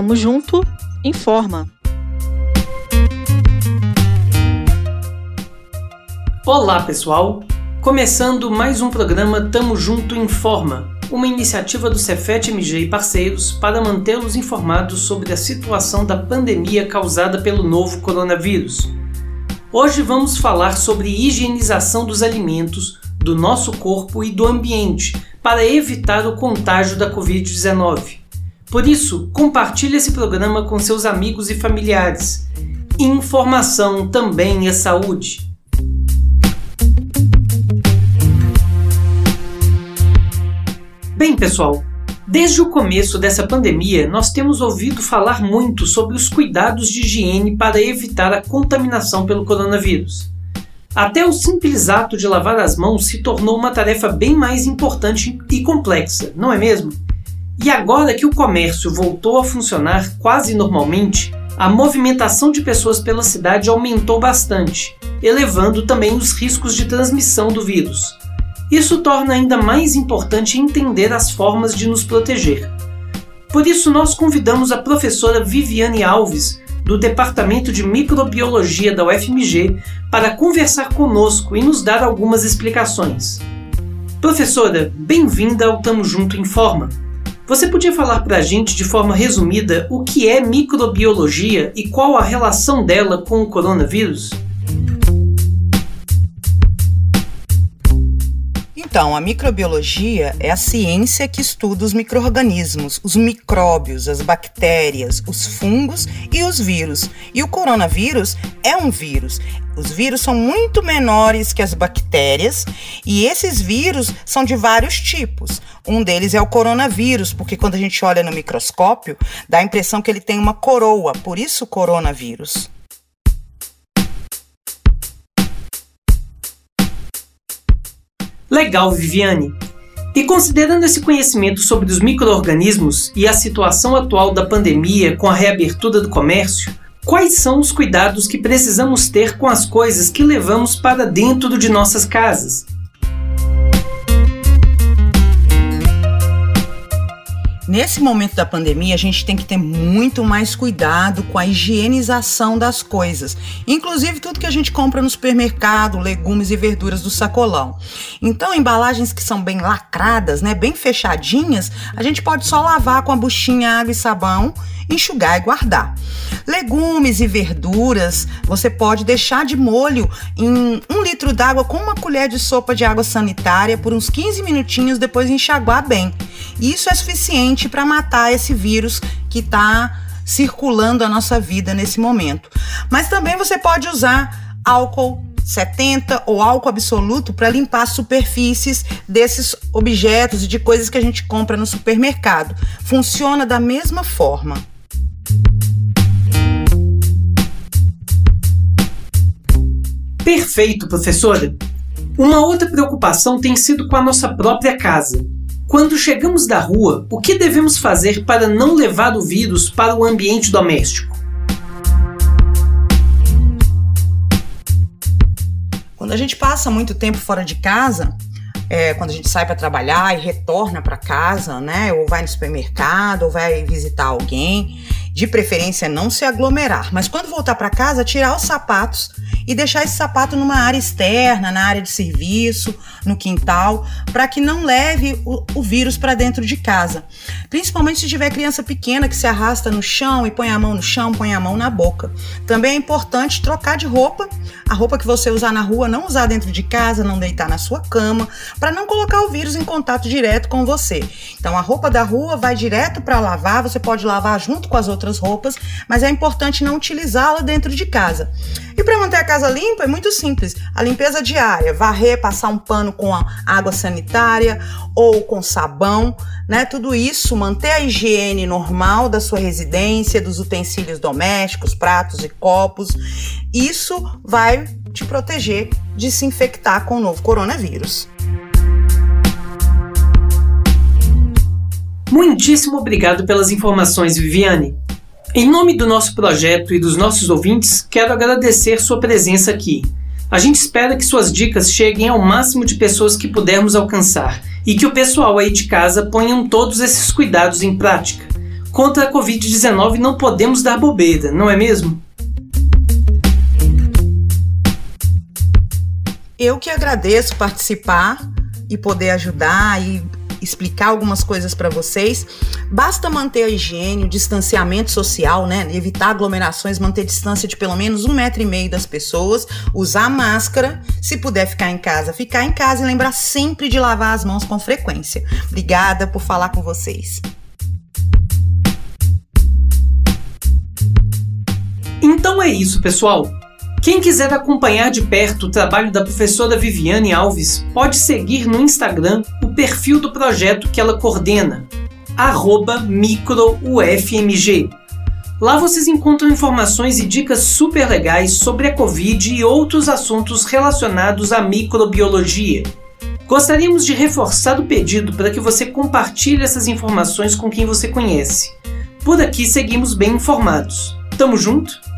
Tamo junto, informa. Olá, pessoal! Começando mais um programa Tamo Junto Informa, uma iniciativa do Cefet MG e parceiros para mantê-los informados sobre a situação da pandemia causada pelo novo coronavírus. Hoje vamos falar sobre higienização dos alimentos, do nosso corpo e do ambiente para evitar o contágio da Covid-19. Por isso, compartilhe esse programa com seus amigos e familiares. Informação também é saúde. Bem, pessoal, desde o começo dessa pandemia, nós temos ouvido falar muito sobre os cuidados de higiene para evitar a contaminação pelo coronavírus. Até o simples ato de lavar as mãos se tornou uma tarefa bem mais importante e complexa, não é mesmo? E agora que o comércio voltou a funcionar quase normalmente, a movimentação de pessoas pela cidade aumentou bastante, elevando também os riscos de transmissão do vírus. Isso torna ainda mais importante entender as formas de nos proteger. Por isso, nós convidamos a professora Viviane Alves, do Departamento de Microbiologia da UFMG, para conversar conosco e nos dar algumas explicações. Professora, bem-vinda ao Tamo Junto Informa. Você podia falar para a gente de forma resumida o que é microbiologia e qual a relação dela com o coronavírus? Então, a microbiologia é a ciência que estuda os microorganismos, os micróbios, as bactérias, os fungos e os vírus. E o coronavírus é um vírus. Os vírus são muito menores que as bactérias e esses vírus são de vários tipos. Um deles é o coronavírus, porque quando a gente olha no microscópio, dá a impressão que ele tem uma coroa, por isso coronavírus. Legal, Viviane. E considerando esse conhecimento sobre os micro-organismos e a situação atual da pandemia com a reabertura do comércio, quais são os cuidados que precisamos ter com as coisas que levamos para dentro de nossas casas? Nesse momento da pandemia, a gente tem que ter muito mais cuidado com a higienização das coisas, inclusive tudo que a gente compra no supermercado, legumes e verduras do sacolão. Então, embalagens que são bem lacradas, né, bem fechadinhas, a gente pode só lavar com a buchinha, água e sabão enxugar e guardar. Legumes e verduras você pode deixar de molho em um litro d'água com uma colher de sopa de água sanitária por uns 15 minutinhos, depois enxaguar bem. Isso é suficiente para matar esse vírus que está circulando a nossa vida nesse momento. Mas também você pode usar álcool 70 ou álcool absoluto para limpar superfícies desses objetos e de coisas que a gente compra no supermercado. Funciona da mesma forma. Perfeito, professora! Uma outra preocupação tem sido com a nossa própria casa. Quando chegamos da rua, o que devemos fazer para não levar o vírus para o ambiente doméstico? Quando a gente passa muito tempo fora de casa, é, quando a gente sai para trabalhar e retorna para casa, né? Ou vai no supermercado, ou vai visitar alguém, de preferência não se aglomerar, mas quando voltar para casa, tirar os sapatos e deixar esse sapato numa área externa, na área de serviço, no quintal, para que não leve o, o vírus para dentro de casa. Principalmente se tiver criança pequena que se arrasta no chão e põe a mão no chão, põe a mão na boca. Também é importante trocar de roupa, a roupa que você usar na rua, não usar dentro de casa, não deitar na sua cama, para não colocar o vírus em contato direto com você. Então a roupa da rua vai direto para lavar, você pode lavar junto com as outras roupas, mas é importante não utilizá-la dentro de casa. E para manter a casa limpa é muito simples. A limpeza diária, varrer, passar um pano com água sanitária ou com sabão, né? Tudo isso, manter a higiene normal da sua residência, dos utensílios domésticos, pratos e copos. Isso vai te proteger de se infectar com o novo coronavírus. Muitíssimo obrigado pelas informações, Viviane. Em nome do nosso projeto e dos nossos ouvintes, quero agradecer sua presença aqui. A gente espera que suas dicas cheguem ao máximo de pessoas que pudermos alcançar e que o pessoal aí de casa ponham todos esses cuidados em prática. Contra a Covid-19 não podemos dar bobeira, não é mesmo? Eu que agradeço participar e poder ajudar e explicar algumas coisas para vocês. Basta manter a higiene, o distanciamento social, né? Evitar aglomerações, manter distância de pelo menos um metro e meio das pessoas, usar máscara. Se puder ficar em casa, ficar em casa e lembrar sempre de lavar as mãos com frequência. Obrigada por falar com vocês. Então é isso, pessoal. Quem quiser acompanhar de perto o trabalho da professora Viviane Alves, pode seguir no Instagram o perfil do projeto que ela coordena, microufmg. Lá vocês encontram informações e dicas super legais sobre a Covid e outros assuntos relacionados à microbiologia. Gostaríamos de reforçar o pedido para que você compartilhe essas informações com quem você conhece. Por aqui seguimos bem informados. Tamo junto?